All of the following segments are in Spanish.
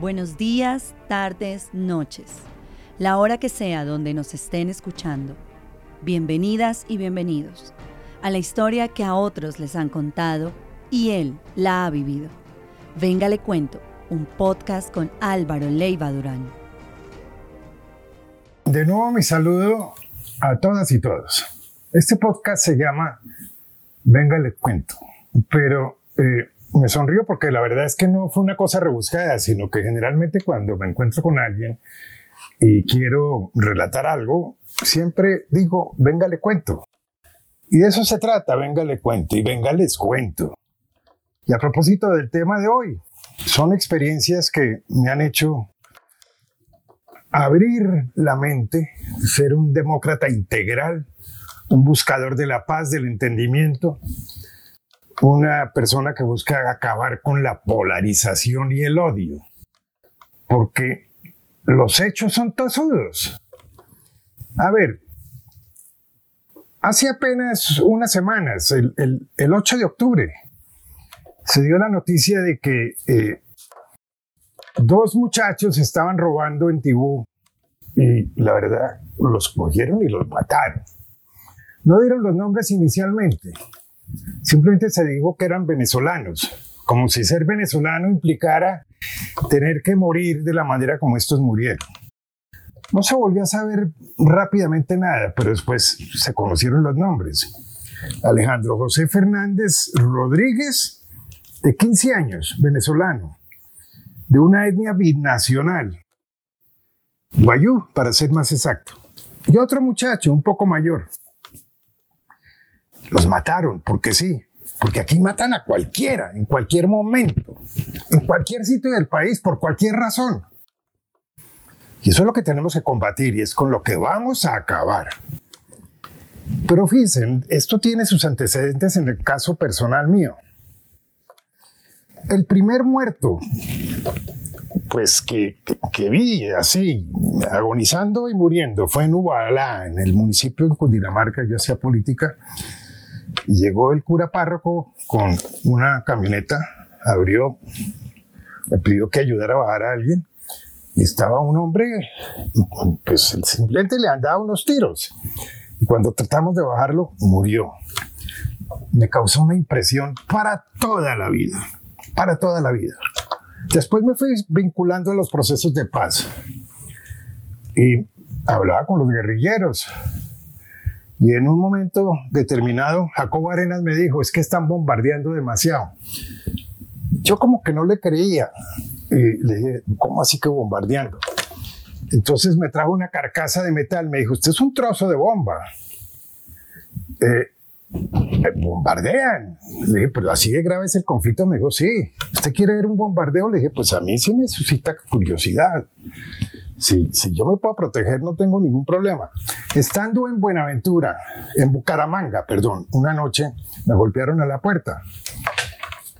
Buenos días, tardes, noches. La hora que sea donde nos estén escuchando. Bienvenidas y bienvenidos a la historia que a otros les han contado y él la ha vivido. Venga, le cuento, un podcast con Álvaro Leiva Durán. De nuevo mi saludo a todas y todos. Este podcast se llama Venga, le cuento, pero eh, me sonrío porque la verdad es que no fue una cosa rebuscada, sino que generalmente cuando me encuentro con alguien y quiero relatar algo, siempre digo, venga, le cuento. Y de eso se trata, venga, le cuento y venga, les cuento. Y a propósito del tema de hoy, son experiencias que me han hecho abrir la mente, ser un demócrata integral, un buscador de la paz, del entendimiento, una persona que busca acabar con la polarización y el odio, porque los hechos son tosudos. A ver, hace apenas unas semanas, el, 8 de octubre, se dio la noticia de que eh, dos muchachos estaban robando en Tibú y la verdad los cogieron y los mataron. No dieron los nombres inicialmente, Simplemente se dijo que eran venezolanos, como si ser venezolano implicara tener que morir de la manera como estos murieron. No se volvió a saber rápidamente nada, pero después se conocieron los nombres. Alejandro José Fernández Rodríguez, de 15 años, venezolano, de una etnia binacional, guayú, para ser más exacto. Y otro muchacho, un poco mayor, los mataron, porque sí. Porque aquí matan a cualquiera, en cualquier momento, en cualquier sitio del país, por cualquier razón. Y eso es lo que tenemos que combatir y es con lo que vamos a acabar. Pero fíjense, esto tiene sus antecedentes en el caso personal mío. El primer muerto, pues que, que, vi así, agonizando y muriendo, fue en Ubalá, en el municipio de Cundinamarca, yo hacía política, llegó el cura párroco con una camioneta, abrió, me pidió que ayudara a bajar a alguien y estaba un hombre, pues simplemente le han dado unos tiros. Y cuando tratamos de bajarlo, murió. Me causó una impresión para toda la vida, para toda la vida. Después me fui vinculando a los procesos de paz y hablaba con los guerrilleros, y en un momento determinado, Jacobo Arenas me dijo, es que están bombardeando demasiado. Yo como que no le creía. Y le dije, ¿cómo así que bombardeando? Entonces me trajo una carcasa de metal. Me dijo, usted es un trozo de bomba. Eh, bombardean. Le dije, pero así de grave es el conflicto. Me dijo, sí. ¿Usted quiere ver un bombardeo? Le dije, pues a mí sí me suscita curiosidad. Si, yo me puedo proteger, no tengo ningún problema. Estando en Buenaventura, en Bucaramanga, perdón, una noche me golpearon a la puerta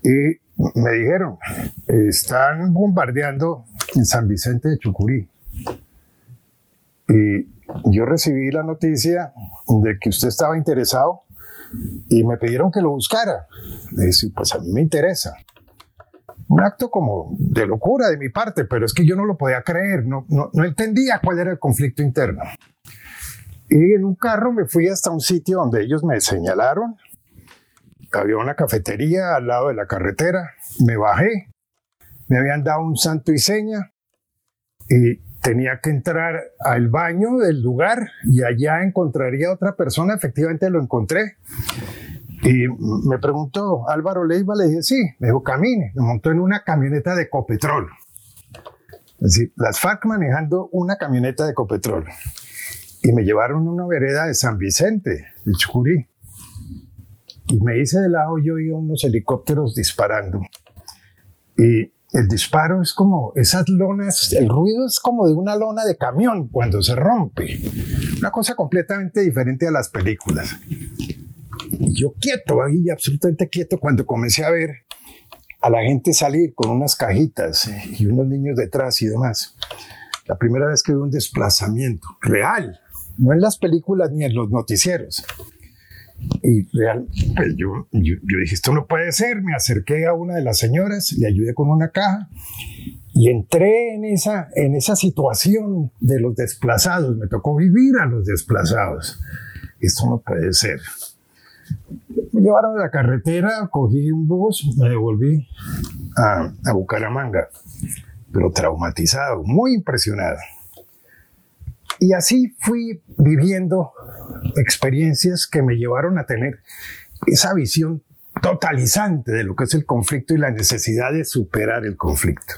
y me dijeron, están bombardeando en San Vicente de Chucurí. Y yo recibí la noticia de que usted estaba interesado y me pidieron que lo buscara. Le dije, pues a mí me interesa un acto como de locura de mi parte, pero es que yo no lo podía creer, no, no, entendía cuál era el conflicto interno. Y en un carro me fui hasta un sitio donde ellos me señalaron. Había una cafetería al lado de la carretera. Me bajé. Me habían dado un santo y seña. Y tenía que entrar al baño del lugar y allá encontraría otra persona. Efectivamente lo encontré. Y me preguntó, Álvaro Leiva, le dije, sí, me dijo, camine, me montó en una camioneta de Copetrol. Es decir, las FARC manejando una camioneta de Copetrol. Y me llevaron a una vereda de San Vicente, de Chucurí. Y me hice de lado, yo oía unos helicópteros disparando. Y el disparo es como esas lonas, el ruido es como de una lona de camión cuando se rompe. Una cosa completamente diferente a las películas. Yo quieto, ahí absolutamente quieto, cuando comencé a ver a la gente salir con unas cajitas y unos niños detrás y demás. La primera vez que vi un desplazamiento real, no en las películas ni en los noticieros. Y real, pues yo, yo, dije, esto no puede ser. Me acerqué a una de las señoras, le ayudé con una caja Y entré en esa, en esa situación de los desplazados, me tocó vivir a los desplazados. Esto no puede ser. Me llevaron a la carretera, cogí un bus, me devolví a, a Bucaramanga, pero traumatizado, muy impresionado. Y así fui viviendo experiencias que me llevaron a tener esa visión totalizante de lo que es el conflicto y la necesidad de superar el conflicto.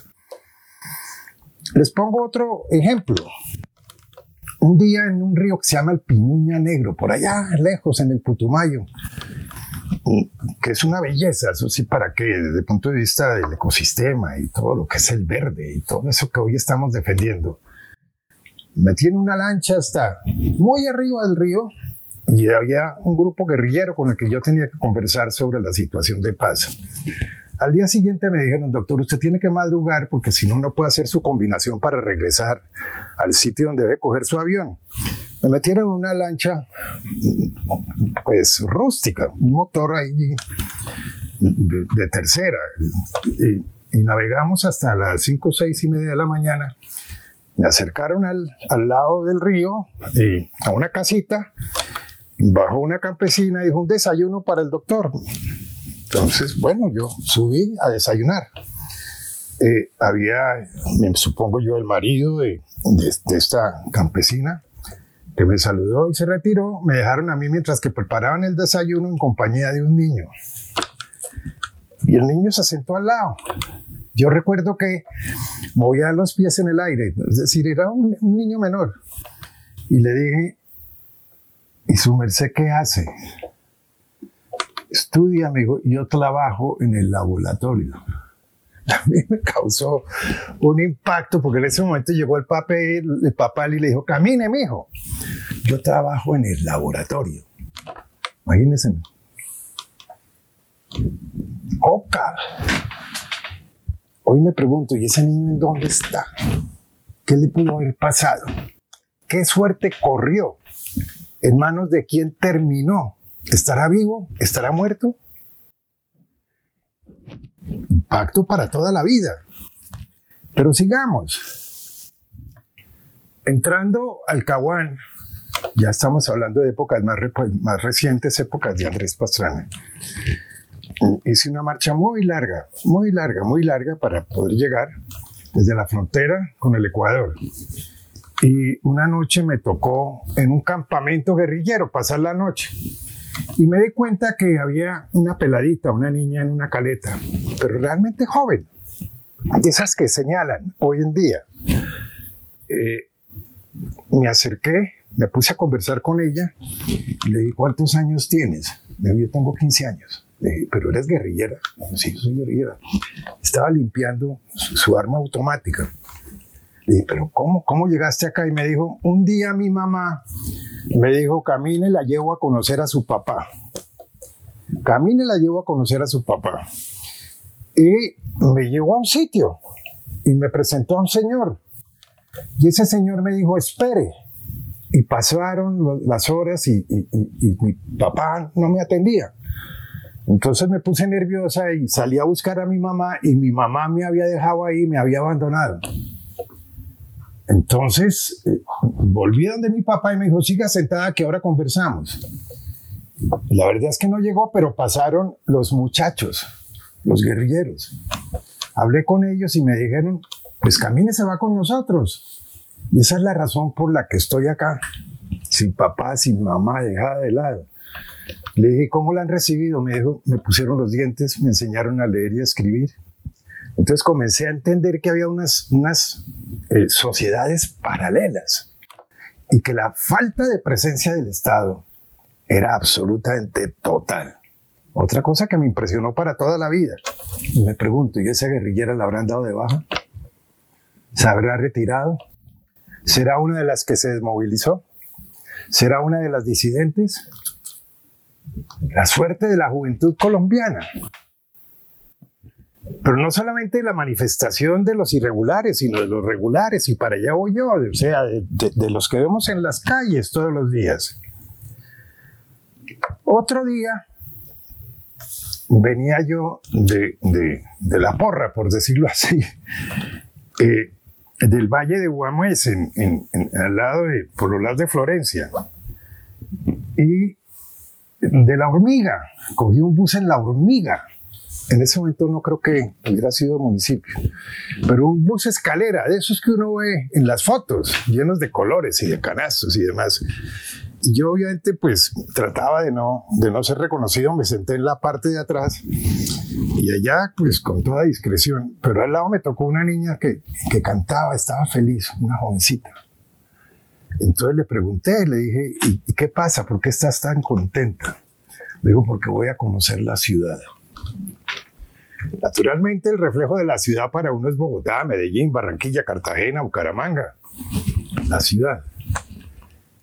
Les pongo otro ejemplo. Un día en un río que se llama el Piñuña Negro, por allá lejos en el Putumayo, que es una belleza, eso sí, para que desde el punto de vista del ecosistema y todo lo que es el verde y todo eso que hoy estamos defendiendo. Me tiene una lancha hasta muy arriba del río y había un grupo guerrillero con el que yo tenía que conversar sobre la situación de paz. Al día siguiente me dijeron, doctor, usted tiene que madrugar porque si no, no puede hacer su combinación para regresar al sitio donde debe coger su avión. Me metieron en una lancha, pues rústica, un motor ahí de, tercera. Y, y, navegamos hasta las 5, 6 y media de la mañana. Me acercaron al, al lado del río, y a una casita, bajó una campesina y dijo un desayuno para el doctor. Entonces, bueno, yo subí a desayunar. Eh, había, me supongo yo, el marido de, esta campesina que me saludó y se retiró. Me dejaron a mí mientras que preparaban el desayuno en compañía de un niño. Y el niño se sentó al lado. Yo recuerdo que movía los pies en el aire, es decir, era un niño menor. Y le dije, ¿y su merced qué hace? Estudia, amigo, yo trabajo en el laboratorio. A mí me causó un impacto porque en ese momento llegó el, papel, el papá y le dijo, camine, mijo. Yo trabajo en el laboratorio. Imagínense. Oca. Hoy me pregunto, ¿y ese niño en dónde está? ¿Qué le pudo haber pasado? ¿Qué suerte corrió? ¿En manos de quién terminó? ¿Estará vivo? ¿Estará muerto? Impacto para toda la vida. Pero sigamos. Entrando al Caguán, ya estamos hablando de épocas más, más recientes, épocas de Andrés Pastrana. Hice una marcha muy larga, muy larga, muy larga para poder llegar desde la frontera con el Ecuador. Y una noche me tocó en un campamento guerrillero pasar la noche. Y me di cuenta que había una peladita, una niña en una caleta, pero realmente joven, de esas que señalan hoy en día. Eh, me acerqué, me puse a conversar con ella y le dije, ¿cuántos años tienes? Me dijo, yo tengo 15 años. Le dije, ¿pero eres guerrillera? sí, soy guerrillera. Estaba limpiando su, arma automática. Le dije, ¿pero cómo, cómo llegaste acá? Y me dijo, un día mi mamá me dijo, camine, la llevo a conocer a su papá. Camine, la llevo a conocer a su papá. Y me llevó a un sitio y me presentó a un señor. Y ese señor me dijo, espere. Y pasaron las horas y, mi papá no me atendía. Entonces me puse nerviosa y salí a buscar a mi mamá y mi mamá me había dejado ahí, me había abandonado. Entonces, eh, volví donde mi papá y me dijo, siga sentada que ahora conversamos. La verdad es que no llegó, pero pasaron los muchachos, los guerrilleros. Hablé con ellos y me dijeron, pues camine, se va con nosotros. Y esa es la razón por la que estoy acá, sin papá, sin mamá, dejada de lado. Le dije, ¿cómo la han recibido? Me dijo, me pusieron los dientes, me enseñaron a leer y a escribir. Entonces comencé a entender que había unas, unas eh, sociedades paralelas y que la falta de presencia del Estado era absolutamente total. Otra cosa que me impresionó para toda la vida. Y me pregunto, ¿y esa guerrillera la habrán dado de baja? ¿Se habrá retirado? ¿Será una de las que se desmovilizó? ¿Será una de las disidentes? La suerte de la juventud colombiana pero no solamente la manifestación de los irregulares, sino de los regulares, y para allá voy yo, o sea, de, los que vemos en las calles todos los días. Otro día venía yo de, de, la porra, por decirlo así, eh, del Valle de Guamués, en, al lado de, por los lados de Florencia. Y de La Hormiga, cogí un bus en La Hormiga. En ese momento no creo que hubiera sido municipio, pero un bus escalera, de esos que uno ve en las fotos, llenos de colores y de canastos y demás. Y yo obviamente pues trataba de no, de no ser reconocido, me senté en la parte de atrás y allá pues con toda discreción, pero al lado me tocó una niña que, que cantaba, estaba feliz, una jovencita. Entonces le pregunté, le dije, ¿y qué pasa? ¿Por qué estás tan contenta? Le digo, porque voy a conocer la ciudad. Naturalmente el reflejo de la ciudad para uno es Bogotá, Medellín, Barranquilla, Cartagena, Bucaramanga. La ciudad.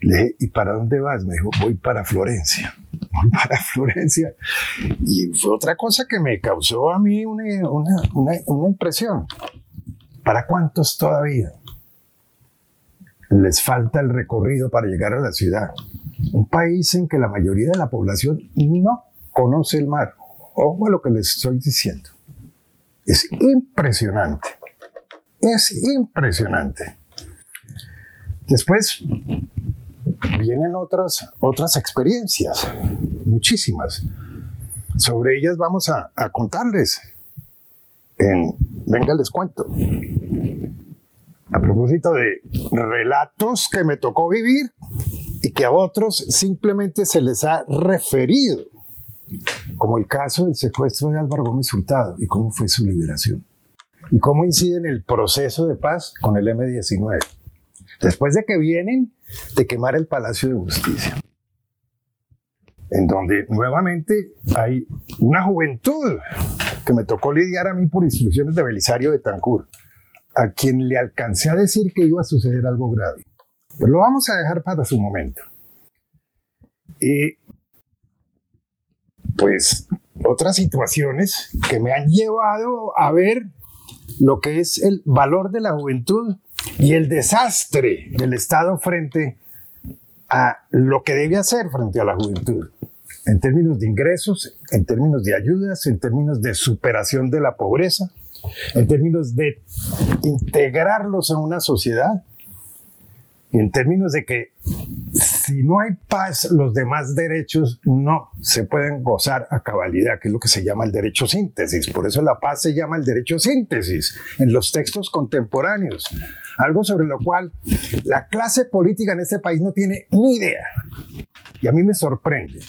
Le dije, ¿y para dónde vas? Me dijo, voy para Florencia. Voy para Florencia. Y fue otra cosa que me causó a mí una, una impresión. ¿Para cuántos todavía les falta el recorrido para llegar a la ciudad? Un país en que la mayoría de la población no conoce el mar. Ojo a lo que les estoy diciendo. Es impresionante. Es impresionante. Después vienen otras, otras experiencias, muchísimas. Sobre ellas vamos a, contarles. En, venga, les cuento. A propósito de relatos que me tocó vivir y que a otros simplemente se les ha referido, como el caso del secuestro de Álvaro Gómez Hurtado y cómo fue su liberación, y cómo incide en el proceso de paz con el M-19 después de que vienen de quemar el Palacio de Justicia, en donde nuevamente hay una juventud que me tocó lidiar a mí por instrucciones de Belisario de Tancur, a quien le alcancé a decir que iba a suceder algo grave. Pero lo vamos a dejar para su momento. Y pues otras situaciones que me han llevado a ver lo que es el valor de la juventud y el desastre del Estado frente a lo que debe hacer frente a la juventud, en términos de ingresos, en términos de ayudas, en términos de superación de la pobreza, en términos de integrarlos en una sociedad, en términos de que si no hay paz, los demás derechos no se pueden gozar a cabalidad, que es lo que se llama el derecho síntesis. Por eso la paz se llama el derecho síntesis en los textos contemporáneos. Algo sobre lo cual la clase política en este país no tiene ni idea. Y a mí me sorprende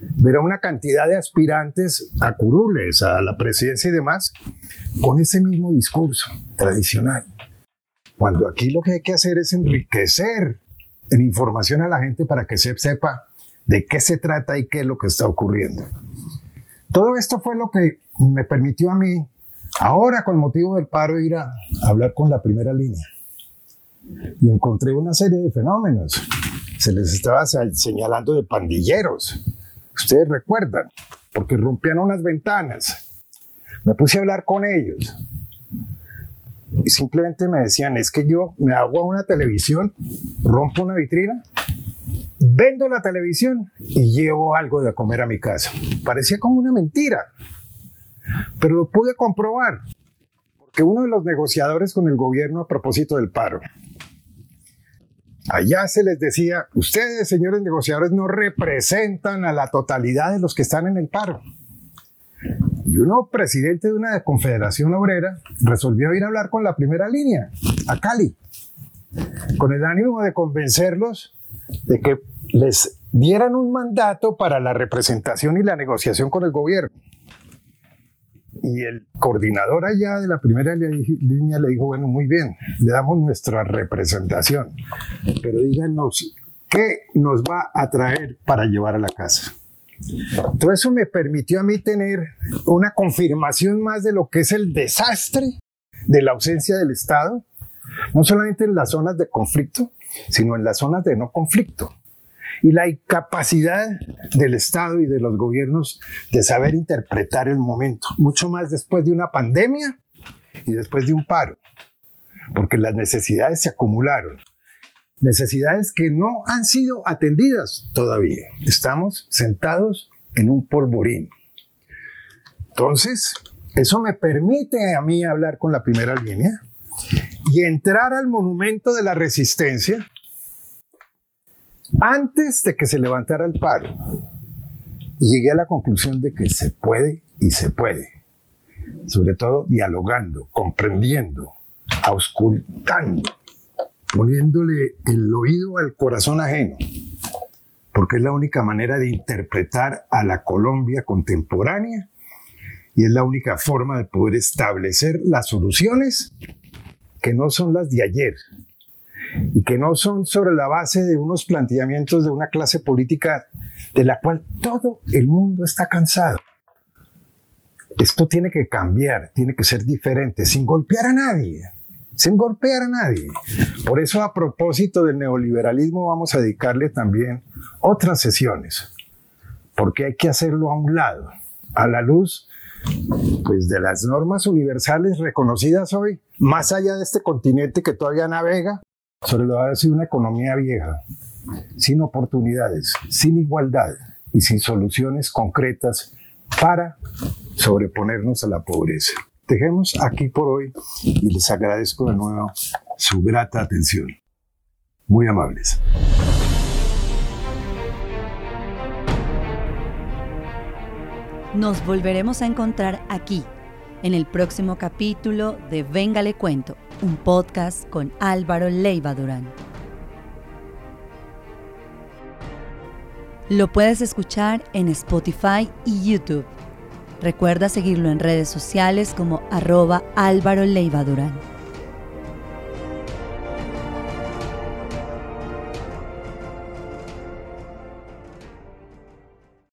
ver a una cantidad de aspirantes a curules, a la presidencia y demás, con ese mismo discurso tradicional. Cuando aquí lo que hay que hacer es enriquecer en información a la gente para que se sepa de qué se trata y qué es lo que está ocurriendo. Todo esto fue lo que me permitió a mí, ahora con motivo del paro, ir a hablar con la primera línea. Y encontré una serie de fenómenos. Se les estaba señalando de pandilleros. Ustedes recuerdan, porque rompían unas ventanas. Me puse a hablar con ellos simplemente me decían, es que yo me hago una televisión, rompo una vitrina, vendo la televisión y llevo algo de comer a mi casa. Parecía como una mentira, pero lo pude comprobar, porque uno de los negociadores con el gobierno a propósito del paro, allá se les decía, ustedes, señores negociadores, no representan a la totalidad de los que están en el paro. Y uno, presidente de una confederación obrera, resolvió ir a hablar con la primera línea, a Cali, con el ánimo de convencerlos de que les dieran un mandato para la representación y la negociación con el gobierno. Y el coordinador allá de la primera línea le dijo, bueno, muy bien, le damos nuestra representación, pero díganos, ¿qué nos va a traer para llevar a la casa? Todo eso me permitió a mí tener una confirmación más de lo que es el desastre de la ausencia del Estado, no solamente en las zonas de conflicto, sino en las zonas de no conflicto. Y la incapacidad del Estado y de los gobiernos de saber interpretar el momento, mucho más después de una pandemia y después de un paro, porque las necesidades se acumularon necesidades que no han sido atendidas todavía. Estamos sentados en un polvorín. Entonces, eso me permite a mí hablar con la primera línea y entrar al monumento de la resistencia antes de que se levantara el paro. Y llegué a la conclusión de que se puede y se puede. Sobre todo dialogando, comprendiendo, auscultando, poniéndole el oído al corazón ajeno, porque es la única manera de interpretar a la Colombia contemporánea y es la única forma de poder establecer las soluciones que no son las de ayer y que no son sobre la base de unos planteamientos de una clase política de la cual todo el mundo está cansado. Esto tiene que cambiar, tiene que ser diferente, sin golpear a nadie, sin golpear a nadie. Por eso a propósito del neoliberalismo vamos a dedicarle también otras sesiones, porque hay que hacerlo a un lado, a la luz pues de las normas universales reconocidas hoy, más allá de este continente que todavía navega sobre lo ha sido una economía vieja, sin oportunidades, sin igualdad y sin soluciones concretas para sobreponernos a la pobreza. Dejemos aquí por hoy y les agradezco de nuevo su grata atención. Muy amables. Nos volveremos a encontrar aquí, en el próximo capítulo de Venga le cuento, un podcast con Álvaro Leiva Durán. Lo puedes escuchar en Spotify y YouTube. Recuerda seguirlo en redes sociales como arroba Álvaro Leiva Durán.